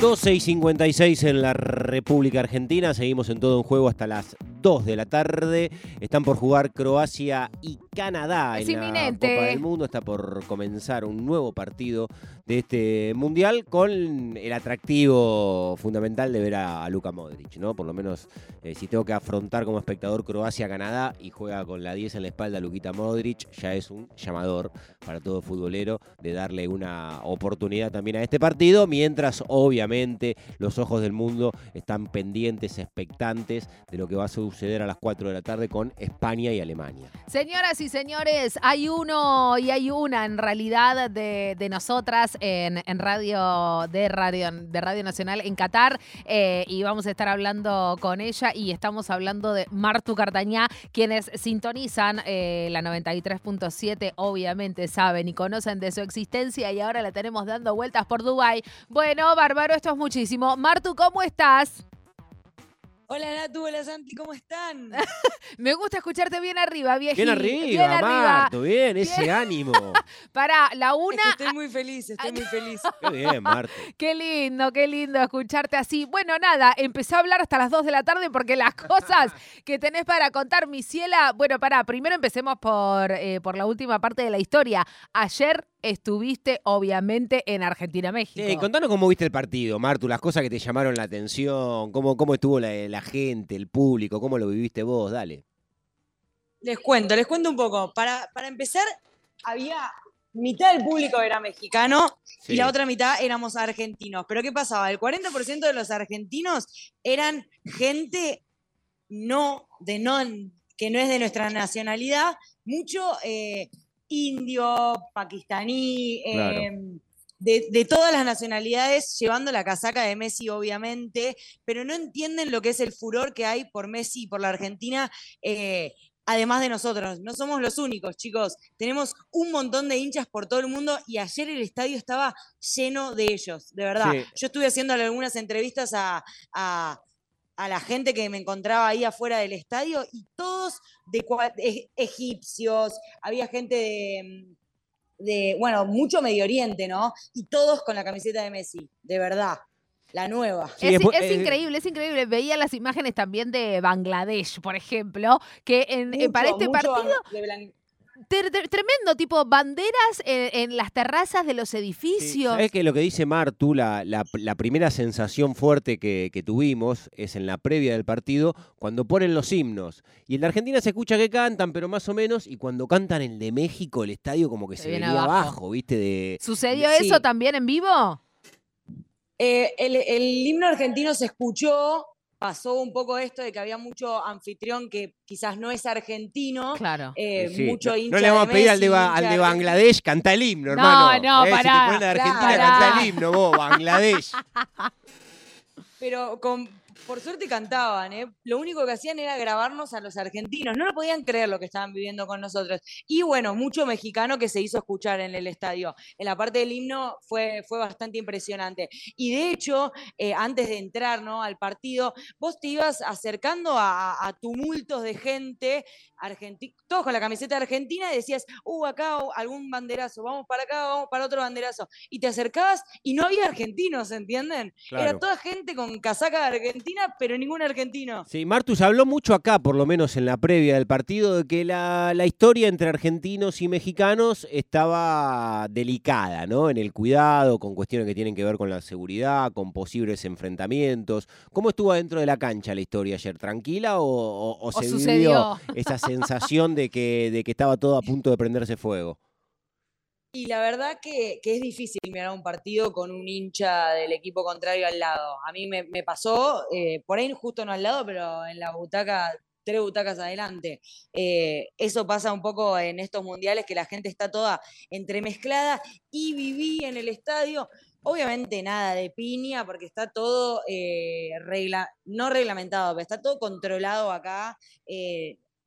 12 y 56 en la República Argentina. Seguimos en todo un juego hasta las 2 de la tarde. Están por jugar Croacia y Canadá Es en la. Copa del Mundo. Está por comenzar un nuevo partido de este mundial con el atractivo fundamental de ver a, a Luka Modric, ¿no? Por lo menos eh, si tengo que afrontar como espectador Croacia-Canadá y juega con la 10 en la espalda Luquita Modric, ya es un llamador para todo futbolero de darle una oportunidad también a este partido, mientras obviamente los ojos del mundo están pendientes, expectantes de lo que va a suceder a las 4 de la tarde con España y Alemania. Señoras y señores, hay uno y hay una en realidad de, de nosotras en, en radio de radio de Radio Nacional en Qatar eh, y vamos a estar hablando con ella y estamos hablando de Martu Cartañá, quienes sintonizan eh, la 93.7, obviamente saben y conocen de su existencia y ahora la tenemos dando vueltas por Dubai. Bueno, bárbaro, esto es muchísimo. Martu, ¿cómo estás? Hola Natu, hola Santi, ¿cómo están? Me gusta escucharte bien arriba, viejito. Bien arriba, Bien arriba. Marto, bien, ese ánimo. Para la Es una, que estoy muy feliz, estoy muy feliz. Qué bien, Marto. Qué lindo, qué lindo escucharte así. Bueno, nada, empecé a hablar hasta las 2 de la tarde porque las cosas que tenés para contar, mi ciela. Bueno, pará, primero empecemos por, eh, por la última parte de la historia. Ayer estuviste, obviamente, en Argentina-México. Sí, contanos cómo viste el partido, Martu, las cosas que te llamaron la atención, cómo, cómo estuvo la, la gente, el público, cómo lo viviste vos, dale. Les cuento, les cuento un poco. Para, para empezar, había mitad del público era mexicano Sí. y la otra mitad éramos argentinos. Pero ¿qué pasaba? El 40% de los argentinos eran gente no, de no, que no es de nuestra nacionalidad, mucho eh, indio, pakistaní, Claro. eh, de, de todas las nacionalidades, llevando la casaca de Messi, obviamente, pero no entienden lo que es el furor que hay por Messi y por la Argentina. eh, Además de nosotros, no somos los únicos, chicos. Tenemos un montón de hinchas por todo el mundo y ayer el estadio estaba lleno de ellos, de verdad. Sí. Yo estuve haciendo algunas entrevistas a, a- a la gente que me encontraba ahí afuera del estadio y todos de, e- egipcios, había gente de, de, bueno, mucho Medio Oriente, ¿no? Y todos con la camiseta de Messi, de verdad, la nueva. Sí, es, eh, increíble, es increíble. Veía las imágenes también de Bangladesh, por ejemplo, que en, en- para este partido, de tremendo, tipo banderas en, en las terrazas de los Sí, edificios. ¿Sabés que lo que dice Martu, la, la- la primera sensación fuerte que, que tuvimos es en la previa del partido, cuando ponen los himnos. Y en la Argentina se escucha que cantan, pero más o menos, y cuando cantan el de México, el estadio como que Se se, viene venía abajo. abajo, ¿viste? De, ¿Sucedió Sí. eso también en vivo? Eh, el, el himno argentino se escuchó, pasó un poco esto de que había mucho anfitrión que quizás no es argentino, Claro. eh, Sí, mucho no, hincha no le vamos a pedir al de, al Bangladesh, canta el himno, No, hermano. no, Eh, Si te pará, ponen de Argentina, claro. canta el himno, vos, Bangladesh. Pero con, por suerte cantaban, ¿eh? Lo único que hacían era grabarnos a los argentinos. No lo podían creer lo que estaban viviendo con nosotros. Y bueno, mucho mexicano que se hizo escuchar en el estadio. En la parte del himno fue, fue bastante impresionante. Y de hecho, eh, antes de entrar ¿no? al partido, vos te ibas acercando a, a tumultos de gente, argenti- todos con la camiseta argentina, y decías, uh, acá algún banderazo, vamos para acá, vamos para otro banderazo. Y te acercabas y no había argentinos, ¿entienden? Claro. Era toda gente con casaca de Argentina, pero ningún argentino. Sí, Martu, se habló mucho acá, por lo menos en la previa del partido, de que la, la historia entre argentinos y mexicanos estaba delicada, ¿no? En el cuidado, con cuestiones que tienen que ver con la seguridad, con posibles enfrentamientos. ¿Cómo estuvo dentro de la cancha la historia ayer? ¿Tranquila o, o- o O se sucedió. vivió esa sensación de que, de que estaba todo a punto de prenderse fuego? Y la verdad que, que es difícil mirar un partido con un hincha del equipo contrario al lado. A mí me, pasó, eh, por ahí justo no al lado, pero en la butaca, tres butacas adelante. Eh, eso pasa un poco en estos mundiales, que la gente está toda entremezclada y viví en el estadio. Obviamente nada de piña, porque está todo eh, regla, no reglamentado, pero está todo controlado acá.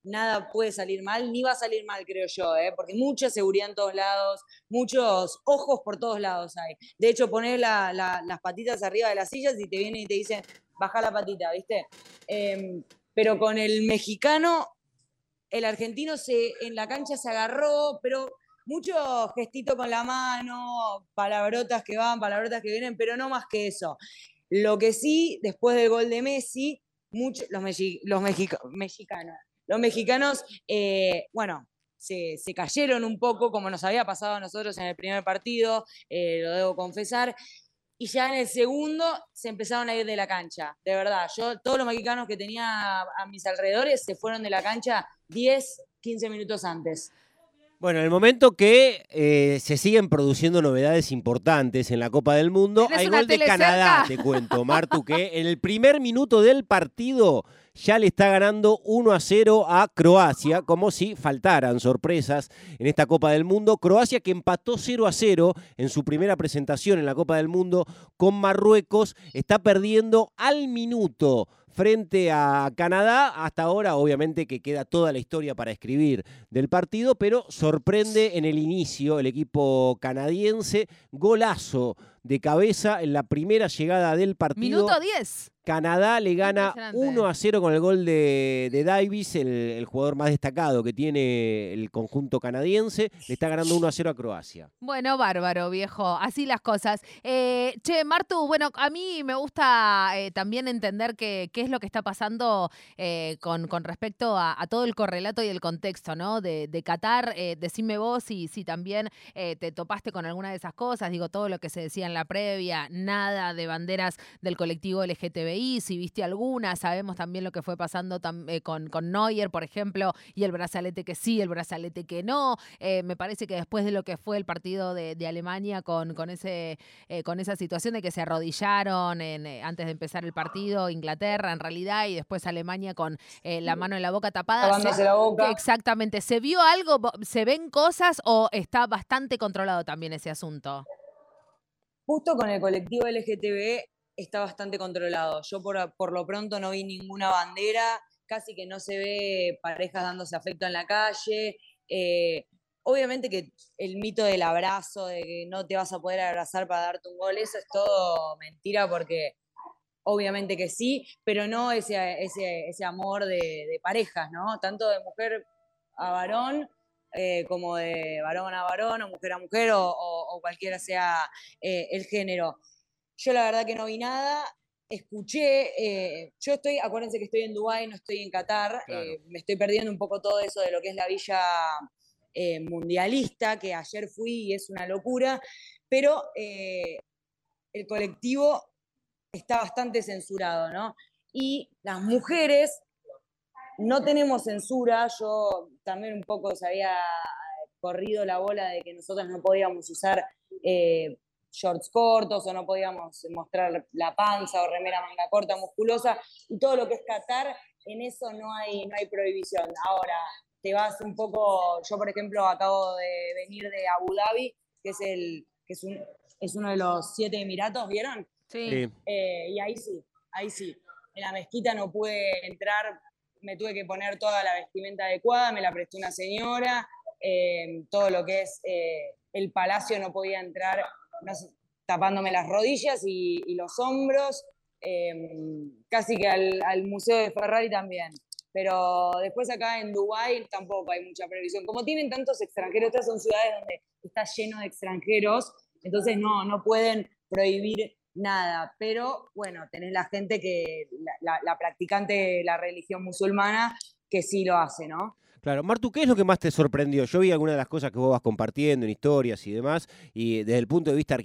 Nada puede salir mal, ni va a salir mal, creo yo, ¿eh? porque mucha seguridad en todos lados, muchos ojos por todos lados hay. De hecho, la- las patitas arriba de las sillas y te vienen y te dicen, baja la patita, ¿viste? Em, pero con el mexicano, el argentino se, en la cancha se agarró, pero mucho gestito con la mano, palabrotas que van, palabrotas que vienen, pero no más que eso. Lo que sí, después del gol de Messi, muchos los, los mexicanos, los mexicanos, eh, bueno, se, cayeron un poco, como nos había pasado a nosotros en el primer partido, eh, lo debo confesar, y ya en el segundo se empezaron a ir de la cancha, de verdad. Yo, todos los mexicanos que tenía a mis alrededores se fueron de la cancha 10, 15 minutos antes. Bueno, en el momento que eh, se siguen produciendo novedades importantes en la Copa del Mundo, hay gol de Canadá, te cuento, Martu, que en el primer minuto del partido ya le está ganando 1 a 0 a Croacia, como si faltaran sorpresas en esta Copa del Mundo. Croacia que empató 0 a 0 en su primera presentación en la Copa del Mundo con Marruecos, está perdiendo al minuto frente a Canadá. Hasta ahora, obviamente, que queda toda la historia para escribir del partido, pero sorprende en el inicio el equipo canadiense. Golazo de cabeza en la primera llegada del partido. Minuto 10. Canadá le gana 1 a 0 con el gol de, de Davis, el, jugador más destacado que tiene el conjunto canadiense. Le está ganando 1 a 0 a Croacia. Bueno, bárbaro, viejo. Así las cosas. Eh, che, Martu, bueno, a mí me gusta eh, también entender qué es lo que está pasando eh, con, con, respecto a, todo el correlato y el contexto, ¿no? De, de Qatar. decime vos si, si también te topaste con alguna de esas cosas. Digo, todo lo que se decía en la previa, nada de banderas del colectivo LGTB si viste alguna, sabemos también lo que fue pasando eh, con, con Neuer, por ejemplo, y el brazalete que sí, el brazalete que no. Eh, me parece que después de lo que fue el partido de, Alemania con, con, ese, eh, con esa situación de que se arrodillaron antes de empezar el partido, Inglaterra en realidad, y después Alemania con la mano en la boca tapada. la boca. Exactamente. ¿Se vio algo? ¿Se ven cosas o está bastante controlado también ese asunto? Justo con el colectivo LGTB está bastante controlado. Yo por, lo pronto no vi ninguna bandera, casi que no se ve parejas dándose afecto en la calle. Eh, obviamente que el mito del abrazo, de que no te vas a poder abrazar para darte un gol, eso es todo mentira porque obviamente que sí, pero no ese, ese, amor de, parejas, ¿no? Tanto de mujer a varón. Eh, como de varón a varón o mujer a mujer o, cualquiera sea eh, el género. Yo la verdad que no vi nada. Escuché, eh, yo estoy, acuérdense que estoy en Dubái, no estoy en Qatar, me estoy perdiendo un poco todo eso de lo que es la villa mundialista, que ayer fui y es una locura, pero el colectivo está bastante censurado, ¿no? Y las mujeres no tenemos censura, yo también un poco se había corrido la bola de que nosotros no podíamos usar shorts cortos o no podíamos mostrar la panza o remera manga corta musculosa y todo lo que es Qatar, en eso no hay, no hay prohibición. Ahora, te vas un poco, yo por ejemplo acabo de venir de Abu Dhabi, que es, el, que es, un, es uno de los siete Emiratos, ¿vieron? Sí. Eh, y ahí sí, ahí sí. En la mezquita no pude entrar, me tuve que poner toda la vestimenta adecuada, me la prestó una señora, eh, todo lo que es eh, el palacio no podía entrar tapándome las rodillas y, los hombros, em, casi que al, Museo de Ferrari también. Pero después acá en Dubái tampoco hay mucha previsión. Como tienen tantos extranjeros, estas son ciudades donde está lleno de extranjeros, entonces no, no pueden prohibir nada. Pero bueno, tenés la gente que, la, la practicante de la religión musulmana, que sí lo hace, ¿no? Claro, Martu, ¿qué es lo que más te sorprendió? Yo vi algunas de las cosas que vos vas compartiendo en historias y demás, y desde el punto de vista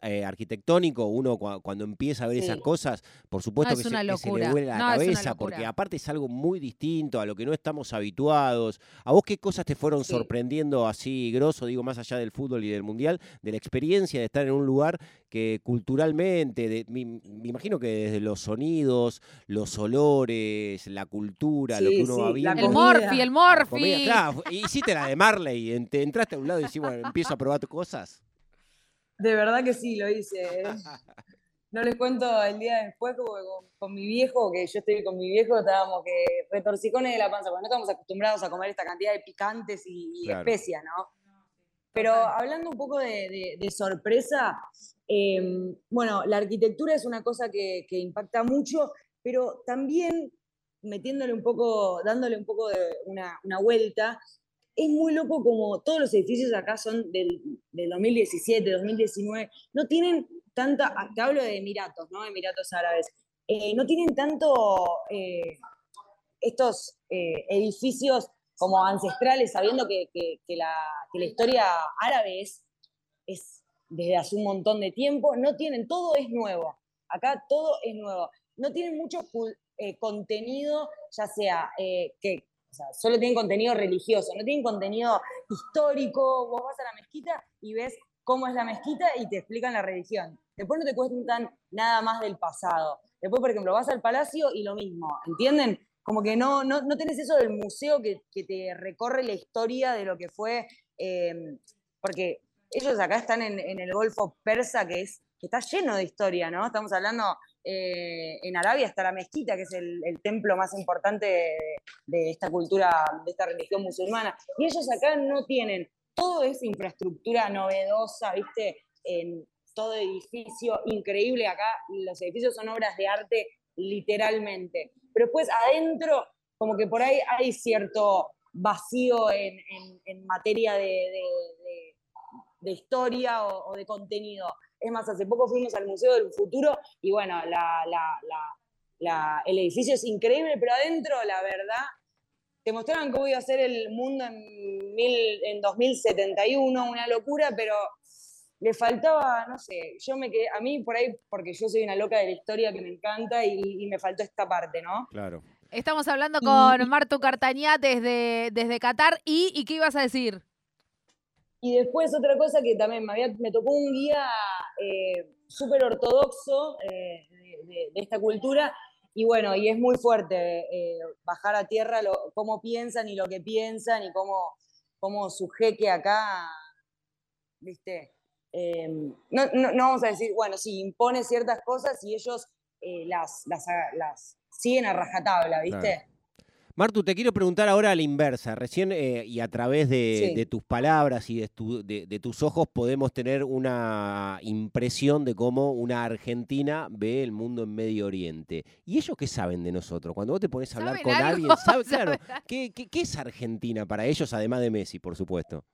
eh, arquitectónico, uno cuando empieza a ver esas cosas, por supuesto que, se, le vuelve la cabeza, porque aparte es algo muy distinto a lo que no estamos habituados. ¿A vos qué cosas te fueron sorprendiendo así grosso, digo, más allá del fútbol y del mundial, de la experiencia de estar en un lugar que culturalmente, me, imagino que desde los sonidos, los olores, la cultura, lo que uno va viendo. El morfi, el morfi claro, hiciste la de Marley, entraste a un lado y decís, bueno, empiezo a probar cosas. De verdad que sí, lo hice. No les cuento el día después, como con, mi viejo, que yo estoy con mi viejo, estábamos que retorcicones de la panza, porque no estamos acostumbrados a comer esta cantidad de picantes y, especias, ¿no? Pero hablando un poco de, sorpresa, em, bueno, la arquitectura es una cosa que, que impacta mucho, pero también metiéndole un poco, dándole un poco de una, vuelta, es muy loco como todos los edificios acá son del, del 2017, 2019, no tienen tanta, ah, te hablo de Emiratos, ¿no? Emiratos Árabes, eh, no tienen tanto eh, estos eh, edificios como ancestrales, sabiendo que, que- la, la historia árabe es, es desde hace un montón de tiempo, no tienen, todo es nuevo, acá todo es nuevo, no tienen mucho eh, contenido, ya sea eh, que solo tienen contenido religioso, no tienen contenido histórico, vos vas a la mezquita y ves cómo es la mezquita y te explican la religión. Después no te cuentan nada más del pasado. Después, por ejemplo, vas al palacio y lo mismo, ¿entienden? Como que no, no, no tenés eso del museo que, que te recorre la historia de lo que fue, eh, porque ellos acá están en, en el Golfo Persa, que, es, que está lleno de historia, ¿no? Estamos hablando, eh, en Arabia está la mezquita, que es el, templo más importante de, de esta cultura, de esta religión musulmana. Y ellos acá no tienen, todo es infraestructura novedosa, ¿viste? En todo edificio increíble. Acá los edificios son obras de arte literalmente. Pero después adentro, como que por ahí hay cierto vacío en, materia de historia o, o de contenido. Es más, hace poco fuimos al Museo del Futuro y bueno, la- la- la- la- el edificio es increíble, pero adentro, la verdad, te mostraban cómo iba a ser el mundo en, mil- en 2071, una locura, pero le faltaba, no sé, yo me quedé, a mí por ahí, porque yo soy una loca de la historia que me encanta y, y me faltó esta parte, ¿no? Claro. Estamos hablando con Martu Cartañá desde, desde Qatar. ¿Y, ¿Y qué ibas a decir? Y después otra cosa que también me, tocó un guía eh, súper ortodoxo eh, de, esta cultura, y bueno, y es muy fuerte eh, bajar a tierra cómo piensan y lo que piensan y cómo, cómo su jeque acá, viste, Eh, no, no- vamos a decir, bueno, sí, impone ciertas cosas y ellos las, las, las siguen a rajatabla, ¿viste? Claro. Martu, te quiero preguntar ahora a la inversa. Recién eh, y a través de, Sí. de tus palabras y de, tu- de- de tus ojos podemos tener una impresión de cómo una argentina ve el mundo en Medio Oriente. ¿Y ellos qué saben de nosotros? Cuando vos te pones a hablar ¿Saben con algo? alguien, ¿sabe- claro, ¿Saben ¿qué, qué, qué es Argentina para ellos, además de Messi, por supuesto?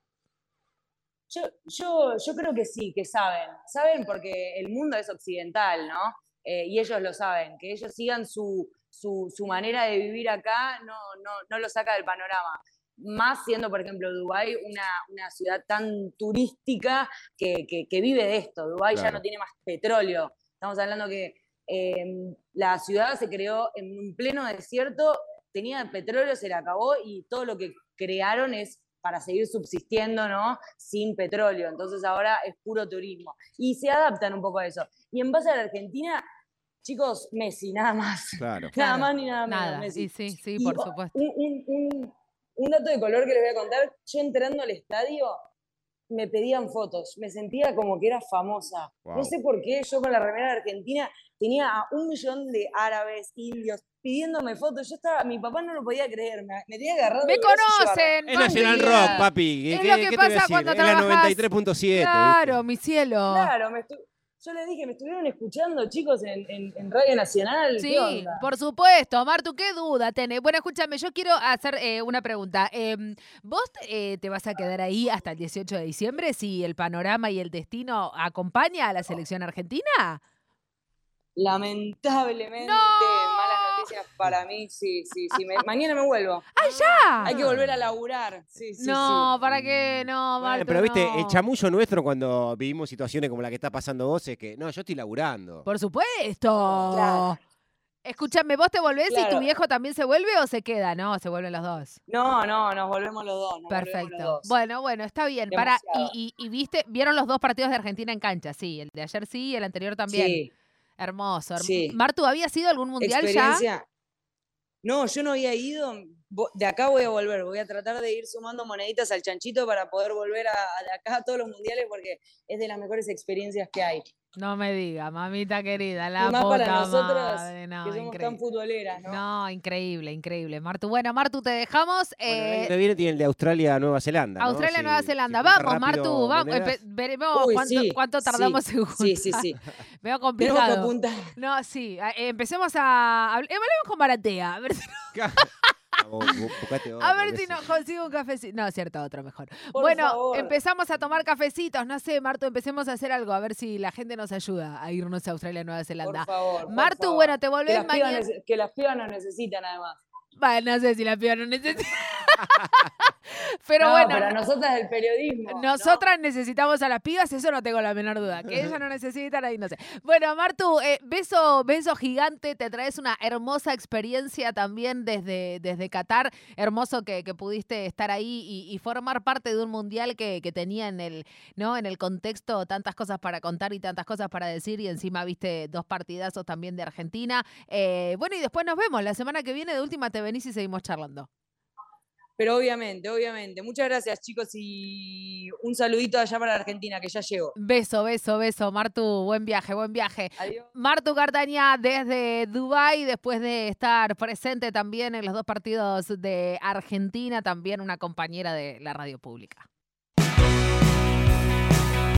Yo, yo, yo creo que sí, que saben. Saben porque el mundo es occidental, ¿no? Eh, y ellos lo saben. Que ellos sigan su, su, su manera de vivir acá no, no, no lo saca del panorama. Más siendo, por ejemplo, Dubái una, una ciudad tan turística que, que- que vive de esto. Dubái ya no tiene más petróleo. Estamos hablando que eh, la ciudad se creó en un pleno desierto, tenía petróleo, se le acabó y todo lo que crearon es para seguir subsistiendo, ¿no? Sin petróleo. Entonces ahora es puro turismo. Y se adaptan un poco a eso. Y en base a la Argentina, chicos, Messi, nada más. Claro. Nada Claro, más ni nada menos. Nada. Messi. Y sí, sí, Y por supuesto. Un, un- un- un dato de color que les voy a contar. Yo entrando al estadio, me pedían fotos. Me sentía como que era famosa. Wow. No sé por qué yo con la remera de Argentina tenía a un millón de árabes, indios, pidiéndome fotos. Yo estaba, mi papá no lo podía creer. Me, me tenía agarrado ¡Me conocen! Es Nacional. Rock, papi. Es ¿Qué, lo que qué te pasa voy a decir? cuando Es la trabajás. 93.7. Claro, ¿viste? mi cielo. Claro, me estu- yo les dije, me estuvieron escuchando, chicos, en, en- en Radio Nacional. ¿Qué Sí, onda? por supuesto. Martu, ¿qué duda tenés? Bueno, escúchame, yo quiero hacer eh, una pregunta. Em, ¿Vos eh, te vas a quedar ahí hasta el 18 de diciembre si el panorama y el destino acompaña a la selección argentina? Lamentablemente, ¡No! Para mí, sí, sí, sí. me- mañana me vuelvo. ¡Ay, ya! Hay que volver a laburar. Sí, sí, no, sí. ¿para qué? No, Bueno, Martu, pero viste, no. el chamullo nuestro cuando vivimos situaciones como la que está pasando vos es que, no, yo estoy laburando. Por supuesto. Claro. Escúchame, ¿vos te volvés y tu viejo también se vuelve o se queda? No, se vuelven los dos. No, no, nos volvemos los dos. los Perfecto. dos. Bueno, bueno, está bien. Para, y, Demasiado. y- y viste, vieron los dos partidos de Argentina en cancha, sí. El de ayer sí y el anterior también. Sí, Hermoso. herm- Sí. Martu, ¿había sido algún mundial ya? No, yo no había ido. De acá voy a volver. Voy a tratar de ir sumando moneditas al chanchito para poder volver a, a de acá a todos los mundiales porque es de las mejores experiencias que hay. No me diga, mamita querida, la y más puta para nosotras madre. No, que somos tan increíble. futboleras, ¿no? No, increíble, increíble. Martu, bueno, Martu, te dejamos. Bueno, eh, que viene tiene el de Australia Nueva Zelanda. ¿no? Australia, Nueva si Zelanda. vamos, Martu, vamos. veremos Uy, cuánto, sí, cuánto sí, tardamos en juntar. Sí, sí, sí. Veo Tenemos que complicado. apuntar. No, sí. eh, empecemos a. habl- eh, Hablemos con Maratea. A ver si A ver si nos consigo un cafecito. No, es cierto, otro mejor. Por bueno, favor. empezamos a tomar cafecitos. No sé, Martu, empecemos a hacer algo. A ver si la gente nos ayuda a irnos a Australia, Nueva Por Zelanda. favor. por Martu, favor. bueno, te que volvés las, pibas mañana. que las pibas nos necesitan además. Bueno, no sé si la piba no necesita. pero No, bueno, pero nosotras del periodismo. ¿no? nosotras necesitamos a las pibas, eso no tengo la menor duda. Que ellas no necesitan, ahí no sé. Bueno, Martu, eh, beso, beso gigante, te traes una hermosa experiencia también desde, desde Qatar. Hermoso que, que pudiste estar ahí y, y formar parte de un mundial que, que tenía en el, ¿no? en el contexto tantas cosas para contar y tantas cosas para decir. Y encima viste dos partidazos también de Argentina. Eh, bueno, y después nos vemos. La semana que viene de última te venís y seguimos charlando. Pero obviamente, obviamente. Muchas gracias, chicos, y un saludito allá para Argentina, que ya llegó. Beso, beso, beso. Martu, buen viaje, buen viaje. Adiós. Martu Cartaña desde Dubái, después de estar presente también en los dos partidos de Argentina, también una compañera de la radio pública.